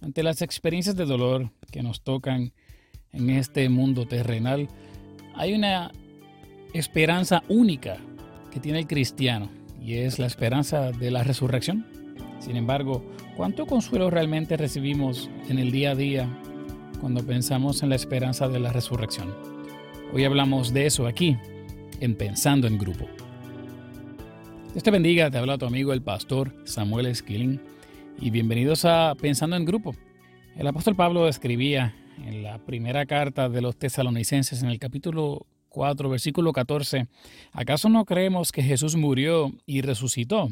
ante las experiencias de dolor que nos tocan en este mundo terrenal, hay una esperanza única que tiene el cristiano y es la esperanza de la resurrección. Sin embargo, ¿cuánto consuelo realmente recibimos en el día a día cuando pensamos en la esperanza de la resurrección? Hoy hablamos de eso aquí, en Pensando en Grupo. Dios te bendiga, te habla tu amigo el pastor Samuel Esquilín y bienvenidos a Pensando en Grupo. El apóstol Pablo escribía en la primera carta de los tesalonicenses en el capítulo 4, versículo 14, ¿acaso no creemos que Jesús murió y resucitó?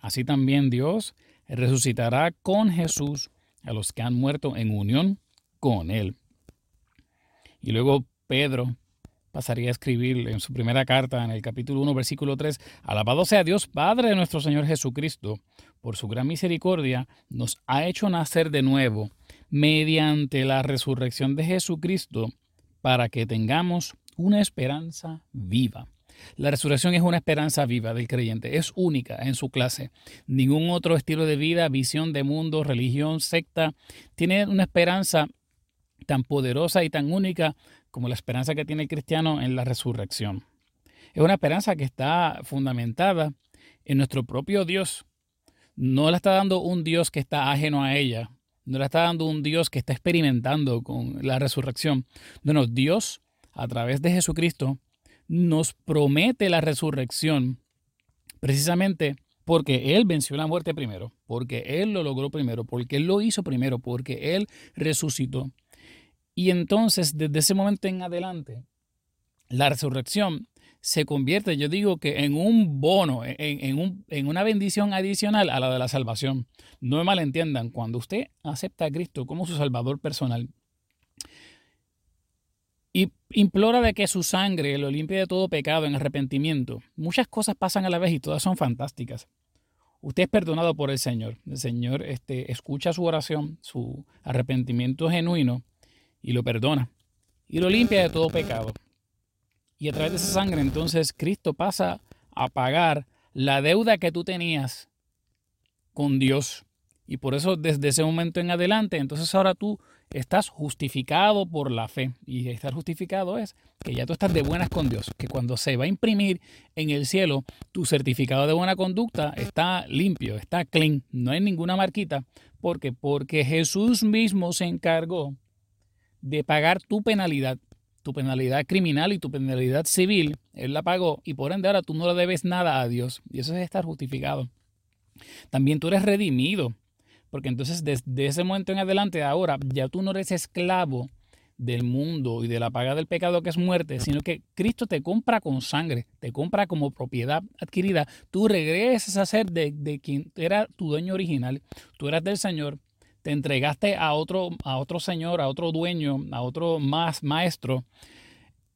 Así también Dios resucitará con Jesús a los que han muerto en unión con Él. Y luego Pedro pasaría a escribir en su primera carta, en el capítulo 1, versículo 3, Alabado sea Dios, Padre de nuestro Señor Jesucristo, por su gran misericordia, nos ha hecho nacer de nuevo mediante la resurrección de Jesucristo, para que tengamos una esperanza viva. La resurrección es una esperanza viva del creyente, es única en su clase. Ningún otro estilo de vida, visión de mundo, religión, secta, tiene una esperanza tan poderosa y tan única como la esperanza que tiene el cristiano en la resurrección. Es una esperanza que está fundamentada en nuestro propio Dios. No la está dando un Dios que está ajeno a ella, no la está dando un Dios que está experimentando con la resurrección. No, no, Dios a través de Jesucristo, nos promete la resurrección precisamente porque Él venció la muerte primero, porque Él lo logró primero, porque Él lo hizo primero, porque Él resucitó. Y entonces, desde ese momento en adelante, la resurrección se convierte, yo digo que en un bono, en, en, una bendición adicional a la de la salvación. No me malentiendan, cuando usted acepta a Cristo como su Salvador personal, y implora de que su sangre lo limpie de todo pecado en arrepentimiento. Muchas cosas pasan a la vez y todas son fantásticas. Usted es perdonado por el Señor. El Señor este, escucha su oración, su arrepentimiento genuino y lo perdona. Y lo limpia de todo pecado. Y a través de esa sangre entonces Cristo pasa a pagar la deuda que tú tenías con Dios. Y por eso desde ese momento en adelante, entonces ahora tú estás justificado por la fe. Y estar justificado es que ya tú estás de buenas con Dios, que cuando se va a imprimir en el cielo tu certificado de buena conducta está limpio, está clean, no hay ninguna marquita. ¿Por qué? Porque Jesús mismo se encargó de pagar tu penalidad, tu penalidad criminal y tu penalidad civil. Él la pagó y por ende ahora tú no le debes nada a Dios. Y eso es estar justificado. También tú eres redimido porque entonces desde ese momento en adelante, ahora ya tú no eres esclavo del mundo y de la paga del pecado que es muerte, sino que Cristo te compra con sangre, te compra como propiedad adquirida. Tú regresas a ser de, de quien era tu dueño original. Tú eras del Señor, te entregaste a otro, a otro Señor, a otro dueño, a otro más maestro.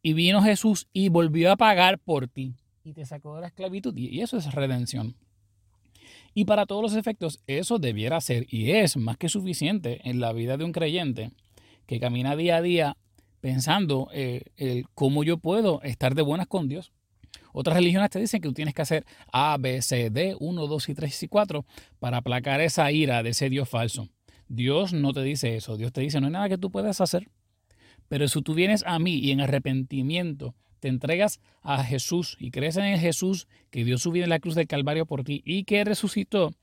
Y vino Jesús y volvió a pagar por ti y te sacó de la esclavitud. Y eso es redención. Y para todos los efectos, eso debiera ser y es más que suficiente en la vida de un creyente que camina día a día pensando eh, el cómo yo puedo estar de buenas con Dios. Otras religiones te dicen que tú tienes que hacer A, B, C, D, 1, 2 y 3 y 4 para aplacar esa ira de ese Dios falso. Dios no te dice eso. Dios te dice, no hay nada que tú puedas hacer. Pero si tú vienes a mí y en arrepentimiento te entregas a Jesús y crees en Jesús que dio su vida en la cruz del Calvario por ti y que resucitó,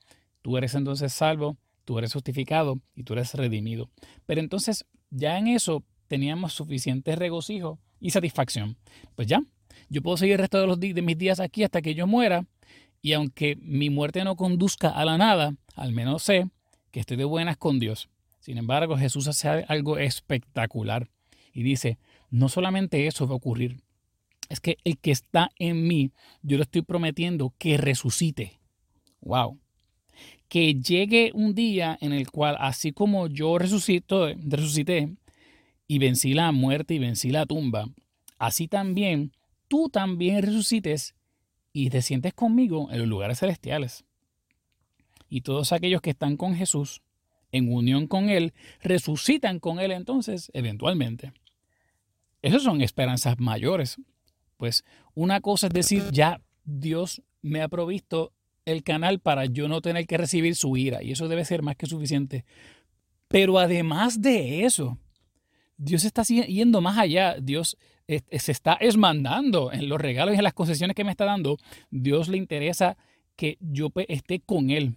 tú eres entonces salvo, tú eres justificado y tú eres redimido. Pero entonces ya en eso teníamos suficiente regocijo y satisfacción. Pues ya, yo puedo seguir el resto de, los de mis días aquí hasta que yo muera y aunque mi muerte no conduzca a la nada, al menos sé que estoy de buenas con Dios. Sin embargo, Jesús hace algo espectacular y dice, no solamente eso va a ocurrir, es que el que está en mí, yo le estoy prometiendo que resucite. Wow. Que llegue un día en el cual, así como yo resucito, resucité y vencí la muerte y vencí la tumba, así también tú también resucites y te sientes conmigo en los lugares celestiales. Y todos aquellos que están con Jesús, en unión con Él, resucitan con Él entonces, eventualmente. Esas son esperanzas mayores. Pues una cosa es decir, ya Dios me ha provisto el canal para yo no tener que recibir su ira, y eso debe ser más que suficiente. Pero además de eso, Dios está yendo más allá. Dios se está esmandando en los regalos y en las concesiones que me está dando. Dios le interesa que yo esté con Él.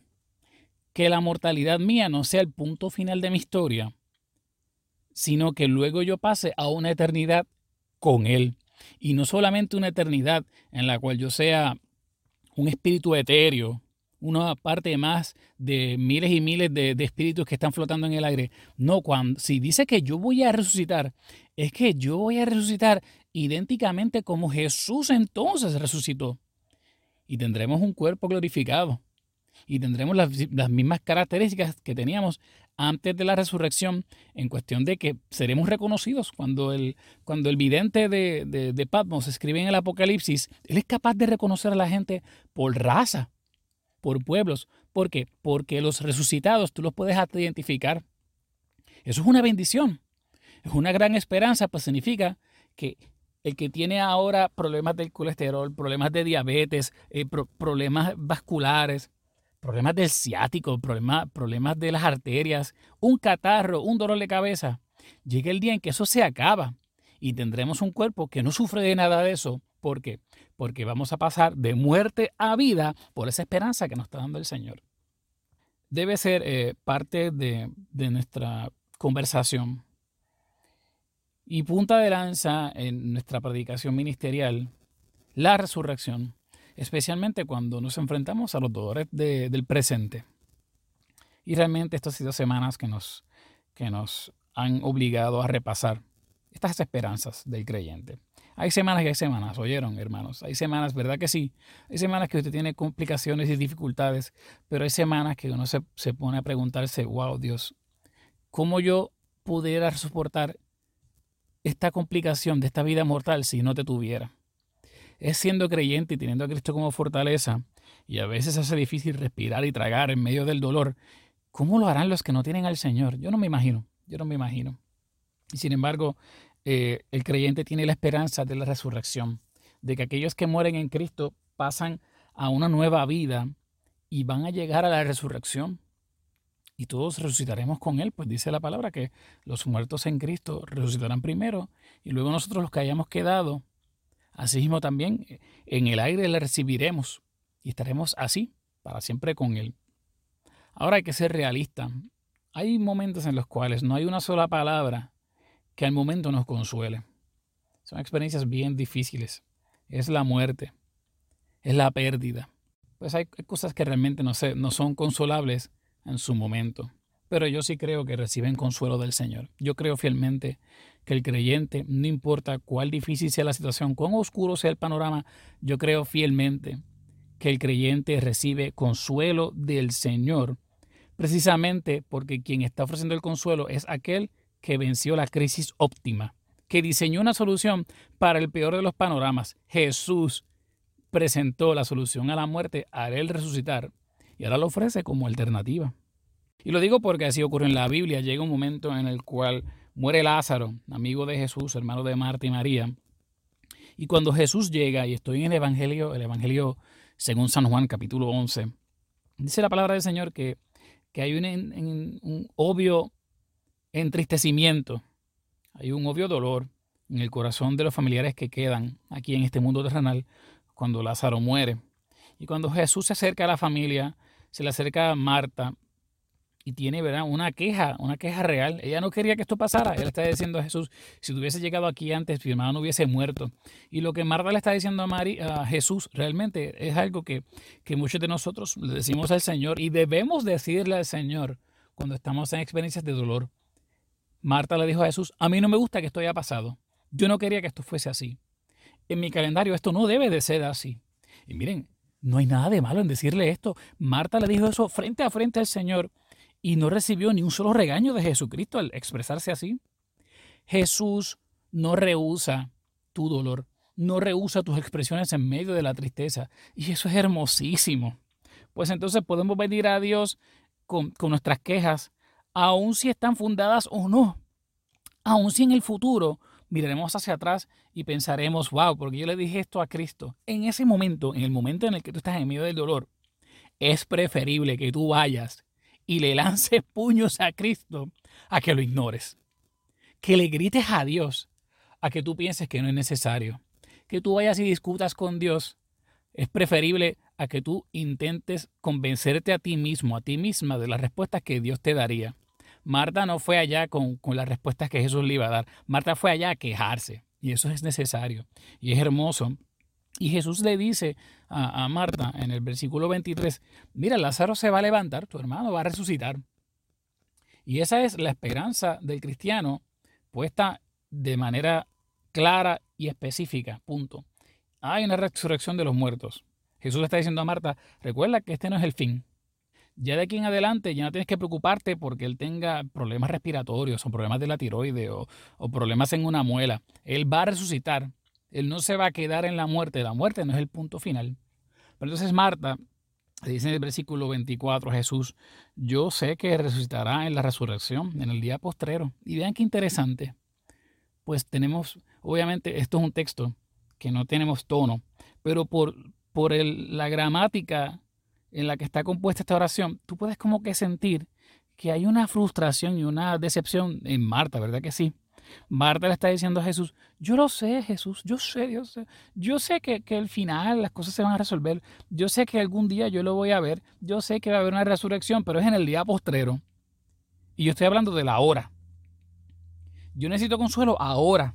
Que la mortalidad mía no sea el punto final de mi historia, sino que luego yo pase a una eternidad con Él. Y no solamente una eternidad en la cual yo sea un espíritu etéreo, una parte más de miles y miles de, espíritus que están flotando en el aire. No, cuando, si dice que yo voy a resucitar, es que yo voy a resucitar idénticamente como Jesús entonces resucitó. Y tendremos un cuerpo glorificado. Y tendremos las, mismas características que teníamos antes de la resurrección, en cuestión de que seremos reconocidos. Cuando el, cuando el vidente de, de, de Patmos escribe en el Apocalipsis, él es capaz de reconocer a la gente por raza por pueblos. ¿Por qué? Porque los resucitados tú los puedes identificar. Eso es una bendición. Es una gran esperanza, pues significa que el que tiene ahora problemas del colesterol, problemas de diabetes, eh, problemas vasculares, problemas del ciático, problemas, problemas de las arterias, un catarro, un dolor de cabeza, llega el día en que eso se acaba y tendremos un cuerpo que no sufre de nada de eso. ¿Por qué? porque vamos a pasar de muerte a vida por esa esperanza que nos está dando el Señor. Debe ser eh, parte de, nuestra conversación y punta de lanza en nuestra predicación ministerial, la resurrección, especialmente cuando nos enfrentamos a los dolores del presente. Y realmente estas sido semanas que nos, que nos han obligado a repasar estas esperanzas del creyente. Hay semanas y hay semanas, oyeron, hermanos. Hay semanas, ¿verdad que sí? Hay semanas que usted tiene complicaciones y dificultades, pero hay semanas que uno se, se pone a preguntarse, wow, Dios, ¿cómo yo pudiera soportar esta complicación de esta vida mortal si no te tuviera? Es siendo creyente y teniendo a Cristo como fortaleza, y a veces hace difícil respirar y tragar en medio del dolor. ¿Cómo lo harán los que no tienen al Señor? Yo no me imagino, yo no me imagino. Y sin embargo, eh, el creyente tiene la esperanza de la resurrección, de que aquellos que mueren en Cristo pasan a una nueva vida y van a llegar a la resurrección. Y todos resucitaremos con Él, pues dice la palabra que los muertos en Cristo resucitarán primero y luego nosotros los que hayamos quedado, así mismo también en el aire le recibiremos y estaremos así para siempre con Él. Ahora hay que ser realista. Hay momentos en los cuales no hay una sola palabra que al momento nos consuele. Son experiencias bien difíciles. Es la muerte, es la pérdida. Pues hay cosas que realmente no, no son consolables en su momento. Pero yo sí creo que reciben consuelo del Señor. Yo creo fielmente que el creyente, no importa cuál difícil sea la situación, cuán oscuro sea el panorama, yo creo fielmente que el creyente recibe consuelo del Señor, precisamente porque quien está ofreciendo el consuelo es aquel que venció la crisis óptima, que diseñó una solución para el peor de los panoramas. Jesús presentó la solución a la muerte al él resucitar y ahora lo ofrece como alternativa. Y lo digo porque así ocurre en la Biblia. Llega un momento en el cual muere Lázaro, amigo de Jesús, hermano de Marta y María. Y cuando Jesús llega, y estoy en el Evangelio, el Evangelio según San Juan capítulo 11, dice la palabra del Señor que, que hay un, un obvio entristecimiento, hay un obvio dolor en el corazón de los familiares que quedan aquí en este mundo terrenal cuando Lázaro muere. Y cuando Jesús se acerca a la familia, se le acerca a Marta y tiene ¿verdad? una queja, una queja real. Ella no quería que esto pasara. Él está diciendo a Jesús, si tú hubiese llegado aquí antes, mi hermano no hubiese muerto. Y lo que Marta le está diciendo a, María, a Jesús realmente es algo que, que muchos de nosotros le decimos al Señor y debemos decirle al Señor cuando estamos en experiencias de dolor. Marta le dijo a Jesús, a mí no me gusta que esto haya pasado. Yo no quería que esto fuese así. En mi calendario esto no debe de ser así. Y miren, no hay nada de malo en decirle esto. Marta le dijo eso frente a frente al Señor y no recibió ni un solo regaño de Jesucristo al expresarse así. Jesús no rehúsa tu dolor, no rehúsa tus expresiones en medio de la tristeza. Y eso es hermosísimo. Pues entonces podemos venir a Dios con, con nuestras quejas aun si están fundadas o no. Aun si en el futuro miraremos hacia atrás y pensaremos, wow, porque yo le dije esto a Cristo. En ese momento, en el momento en el que tú estás en medio del dolor, es preferible que tú vayas y le lances puños a Cristo a que lo ignores. Que le grites a Dios a que tú pienses que no es necesario. Que tú vayas y discutas con Dios. Es preferible a que tú intentes convencerte a ti mismo, a ti misma de las respuestas que Dios te daría. Marta no fue allá con, con las respuestas que Jesús le iba a dar. Marta fue allá a quejarse. Y eso es necesario. Y es hermoso y Jesús le dice a, Marta en el versículo 23, mira, Lázaro se va a levantar, tu hermano va a resucitar. Y esa es la esperanza del cristiano puesta de manera clara y específica, punto. Hay una resurrección de los muertos. Jesús está diciendo a Marta, recuerda que este no es el fin. Ya de aquí en adelante ya no tienes que preocuparte porque él tenga problemas respiratorios o problemas de la tiroide o, o problemas en una muela. Él va a resucitar él no se va a quedar en la muerte. La muerte no es el punto final. Pero entonces Marta dice en el versículo 24 Jesús, yo sé que resucitará en la resurrección, en el día postrero. Y vean qué interesante. Pues tenemos, obviamente, esto es un texto que no tenemos tono, pero por, por la gramática en la que está compuesta esta oración, tú puedes como que sentir que hay una frustración y una decepción en Marta, ¿verdad que sí? Marta le está diciendo a Jesús, yo lo sé, Jesús, yo sé, sé, yo sé que, que al final las cosas se van a resolver, yo sé que algún día yo lo voy a ver, yo sé que va a haber una resurrección, pero es en el día postrero. Y yo estoy hablando de la hora. Yo necesito consuelo ahora.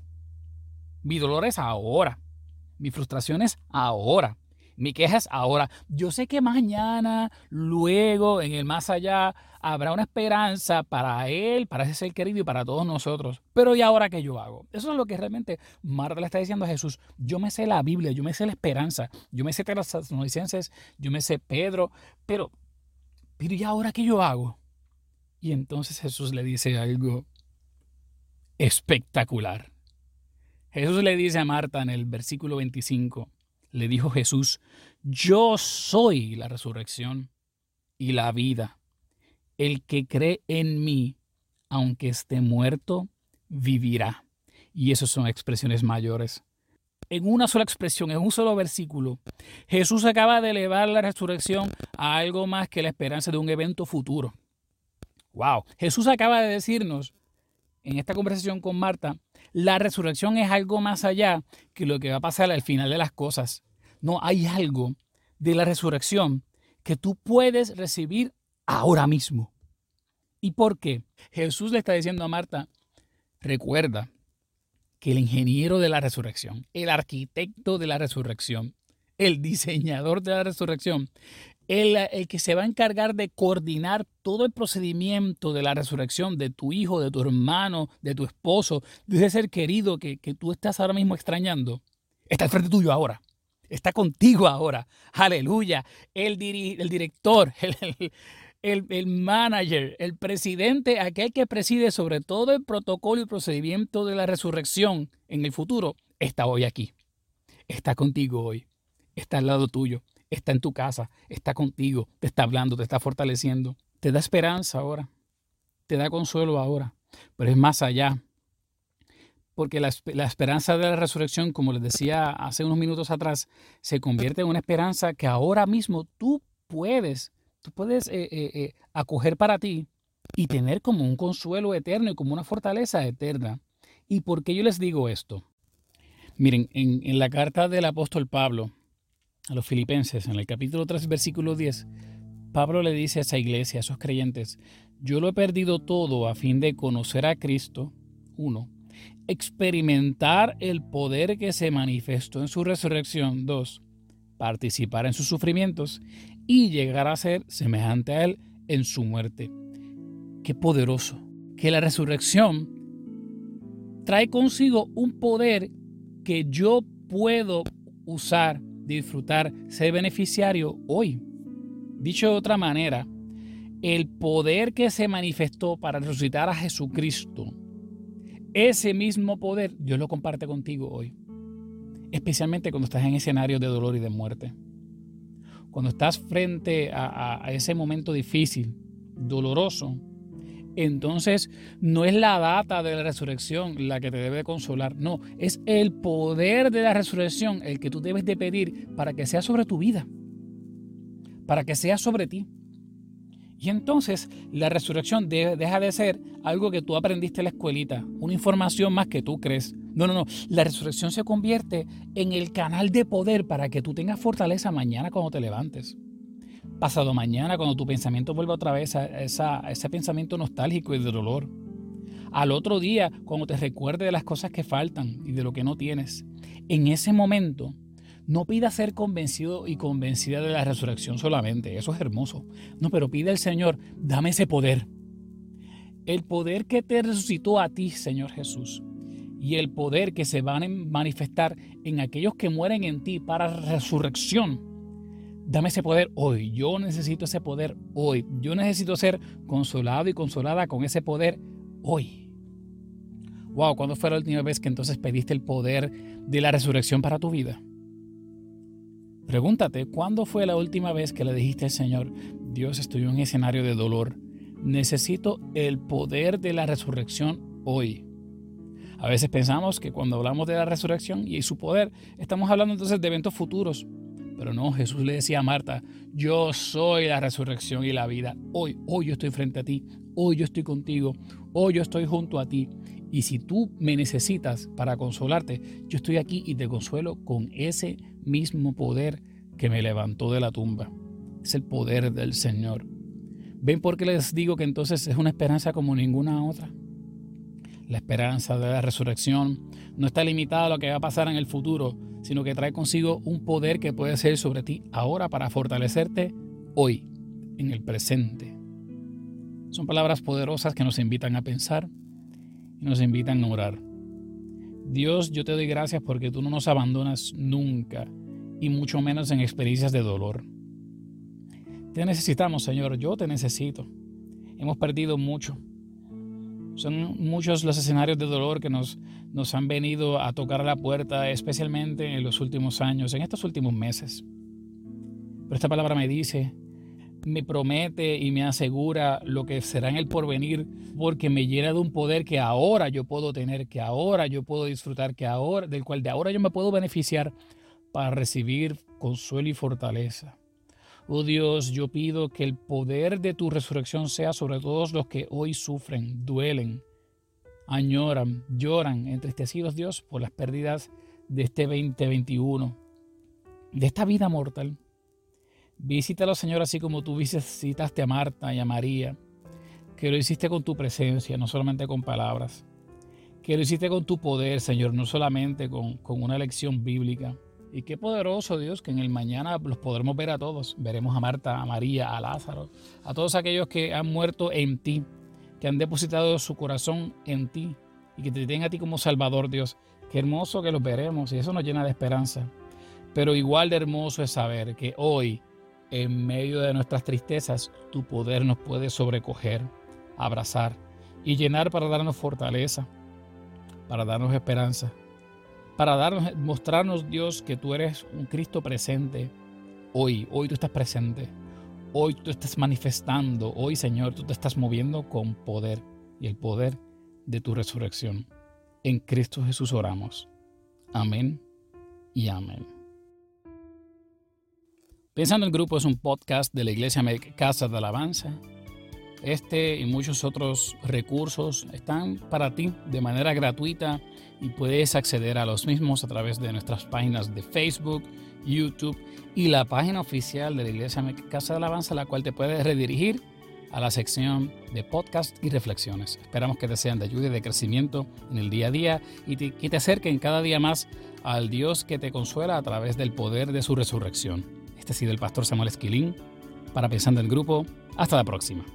Mi dolor es ahora. Mi frustración es ahora. Mi queja es ahora. Yo sé que mañana, luego, en el más allá, habrá una esperanza para él, para ese ser querido y para todos nosotros. Pero ¿y ahora qué yo hago? Eso es lo que realmente Marta le está diciendo a Jesús. Yo me sé la Biblia, yo me sé la esperanza, yo me sé Tesalonicenses, yo me sé Pedro, pero, pero ¿y ahora qué yo hago? Y entonces Jesús le dice algo espectacular. Jesús le dice a Marta en el versículo 25, le dijo Jesús, yo soy la resurrección y la vida. El que cree en mí, aunque esté muerto, vivirá. Y esas son expresiones mayores. En una sola expresión, en un solo versículo, Jesús acaba de elevar la resurrección a algo más que la esperanza de un evento futuro. Wow, Jesús acaba de decirnos en esta conversación con Marta, la resurrección es algo más allá que lo que va a pasar al final de las cosas. No, hay algo de la resurrección que tú puedes recibir ahora mismo. ¿Y por qué? Jesús le está diciendo a Marta, recuerda que el ingeniero de la resurrección, el arquitecto de la resurrección, el diseñador de la resurrección, el, que se va a encargar de coordinar todo el procedimiento de la resurrección de tu hijo, de tu hermano, de tu esposo, de ese ser querido que, tú estás ahora mismo extrañando, está al frente tuyo ahora. Está contigo ahora. Aleluya. El, el director, el, el, manager, el presidente, aquel que preside sobre todo el protocolo y procedimiento de la resurrección en el futuro, está hoy aquí. Está contigo hoy. Está al lado tuyo está en tu casa, está contigo, te está hablando, te está fortaleciendo, te da esperanza ahora, te da consuelo ahora, pero es más allá. Porque la, esperanza de la resurrección, como les decía hace unos minutos atrás, se convierte en una esperanza que ahora mismo tú puedes, tú puedes eh, eh, eh, acoger para ti y tener como un consuelo eterno y como una fortaleza eterna. ¿Y por qué yo les digo esto? Miren, en, en la carta del apóstol Pablo, a los filipenses, en el capítulo 3, versículo 10, Pablo le dice a esa iglesia, a esos creyentes, yo lo he perdido todo a fin de conocer a Cristo, uno, experimentar el poder que se manifestó en su resurrección, dos, participar en sus sufrimientos y llegar a ser semejante a Él en su muerte. Qué poderoso, que la resurrección trae consigo un poder que yo puedo usar disfrutar, ser beneficiario hoy. Dicho de otra manera, el poder que se manifestó para resucitar a Jesucristo, ese mismo poder Dios lo comparte contigo hoy. Especialmente cuando estás en escenario de dolor y de muerte. Cuando estás frente a, a ese momento difícil, doloroso, entonces no es la data de la resurrección la que te debe consolar, no, es el poder de la resurrección el que tú debes de pedir para que sea sobre tu vida, para que sea sobre ti. Y entonces la resurrección deja de ser algo que tú aprendiste en la escuelita, una información más que tú crees. No, no, no. La resurrección se convierte en el canal de poder para que tú tengas fortaleza mañana cuando te levantes. Pasado mañana, cuando tu pensamiento vuelva otra vez a, ese pensamiento nostálgico y de dolor. Al otro día, cuando te recuerde de las cosas que faltan y de lo que no tienes. En ese momento, no pida ser convencido y convencida de la resurrección solamente, eso es hermoso. No, pero pide al Señor, dame ese poder. El poder que te resucitó a ti, Señor Jesús, y el poder que se va a manifestar en aquellos que mueren en ti para resurrección. Dame ese poder hoy. Yo necesito ese poder hoy. Yo necesito ser consolado y consolada con ese poder hoy. Wow, ¿cuándo fue la última vez que entonces pediste el poder de la resurrección para tu vida? Pregúntate, ¿cuándo fue la última vez que le dijiste al Señor, Dios, estoy en un escenario de dolor, necesito el poder de la resurrección hoy? A veces pensamos que cuando hablamos de la resurrección y su poder, estamos hablando entonces de eventos futuros. Pero no, Jesús le decía a Marta, yo soy la resurrección y la vida. Hoy, hoy yo estoy frente a ti, hoy yo estoy contigo, hoy yo estoy junto a ti. Y si tú me necesitas para consolarte, yo estoy aquí y te consuelo con ese mismo poder que me levantó de la tumba. Es el poder del Señor. ¿Ven por qué les digo que entonces es una esperanza como ninguna otra? La esperanza de la resurrección no está limitada a lo que va a pasar en el futuro, sino que trae consigo un poder que puede ser sobre ti ahora para fortalecerte hoy, en el presente. Son palabras poderosas que nos invitan a pensar y nos invitan a orar. Dios, yo te doy gracias porque tú no nos abandonas nunca, y mucho menos en experiencias de dolor. Te necesitamos, Señor, yo te necesito. Hemos perdido mucho. Son muchos los escenarios de dolor que nos, nos han venido a tocar la puerta, especialmente en los últimos años, en estos últimos meses. Pero esta palabra me dice me promete y me asegura lo que será en el porvenir, porque me llena de un poder que ahora yo puedo tener, que ahora yo puedo disfrutar, que ahora, del cual de ahora yo me puedo beneficiar para recibir consuelo y fortaleza. Oh Dios, yo pido que el poder de tu resurrección sea sobre todos los que hoy sufren, duelen, añoran, lloran, entristecidos, Dios, por las pérdidas de este 2021, de esta vida mortal. Visítalo, Señor, así como tú visitaste a Marta y a María, que lo hiciste con tu presencia, no solamente con palabras, que lo hiciste con tu poder, Señor, no solamente con, con una lección bíblica. Y qué poderoso Dios que en el mañana los podremos ver a todos. Veremos a Marta, a María, a Lázaro, a todos aquellos que han muerto en ti, que han depositado su corazón en ti y que te tienen a ti como Salvador, Dios. Qué hermoso que los veremos y eso nos llena de esperanza. Pero igual de hermoso es saber que hoy en medio de nuestras tristezas, tu poder nos puede sobrecoger, abrazar y llenar para darnos fortaleza, para darnos esperanza, para darnos, mostrarnos, Dios, que tú eres un Cristo presente. Hoy, hoy tú estás presente. Hoy tú estás manifestando. Hoy, Señor, tú te estás moviendo con poder y el poder de tu resurrección. En Cristo Jesús oramos. Amén y amén. Pensando en Grupo es un podcast de la Iglesia Casa de Alabanza. Este y muchos otros recursos están para ti de manera gratuita y puedes acceder a los mismos a través de nuestras páginas de Facebook, YouTube y la página oficial de la Iglesia Casa de Alabanza, la cual te puede redirigir a la sección de podcast y reflexiones. Esperamos que te sean de ayuda y de crecimiento en el día a día y que te acerquen cada día más al Dios que te consuela a través del poder de su resurrección. Este ha sido el pastor Samuel Esquilín para Pensando en Grupo. Hasta la próxima.